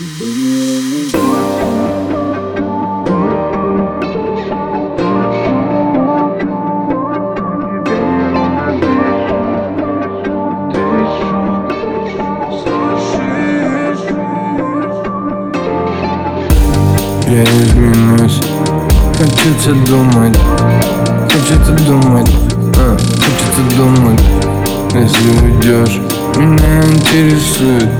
Я изменюсь. Хочется думать Хочется думать а, Хочется думать. Если уйдешь Меня интересует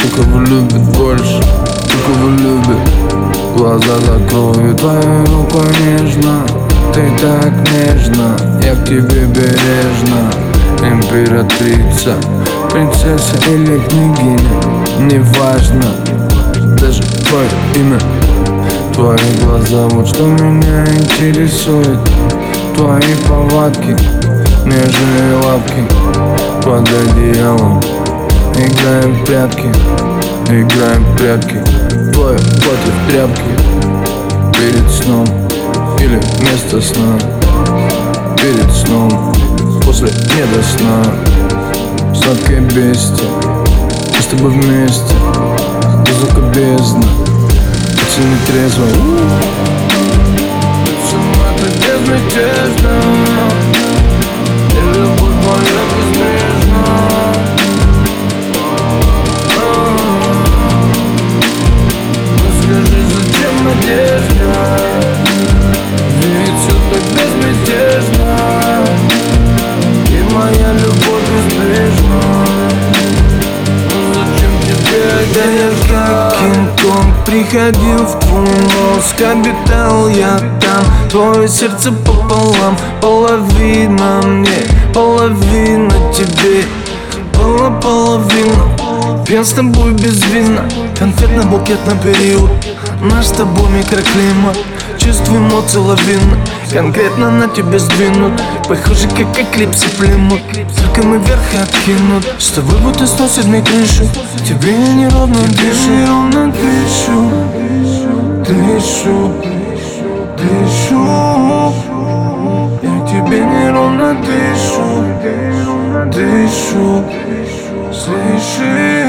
Кто кого любит больше Кто кого любит Глаза закрою Твою руку нежно. Ты так нежно Я к тебе бережно. Императрица Принцесса или княгиня Неважно. Даже твое имя. Твои глаза, вот что меня интересует. Твои повадки, нежные лапки Под одеялом Играем в прятки, играем в прятки. Твое платье в тряпке Перед сном. Или вместо сна. Перед сном, после не до сна. Сладкое бестие, мы с тобой вместе. Музыка бездна очень трезво. Сама ты безмятежна тебе одежда как Кинг-Конг приходил в твой мозг Обитал я там, твое сердце пополам Половина мне, половина тебе. Была половина, пьян с тобой без вина. Конфетно-букетный период, наш с тобой микроклимат. Чувств эмоций лавина Конкретно на тебе сдвинут. Похоже, как эклипсы племут Только мы вверх откинут. С тобой будто сносит мне крышу Тебе я неровно дышу. Неровно дышу. Дышу. Дышу. Я тебе неровно дышу. Дышу. Слышишь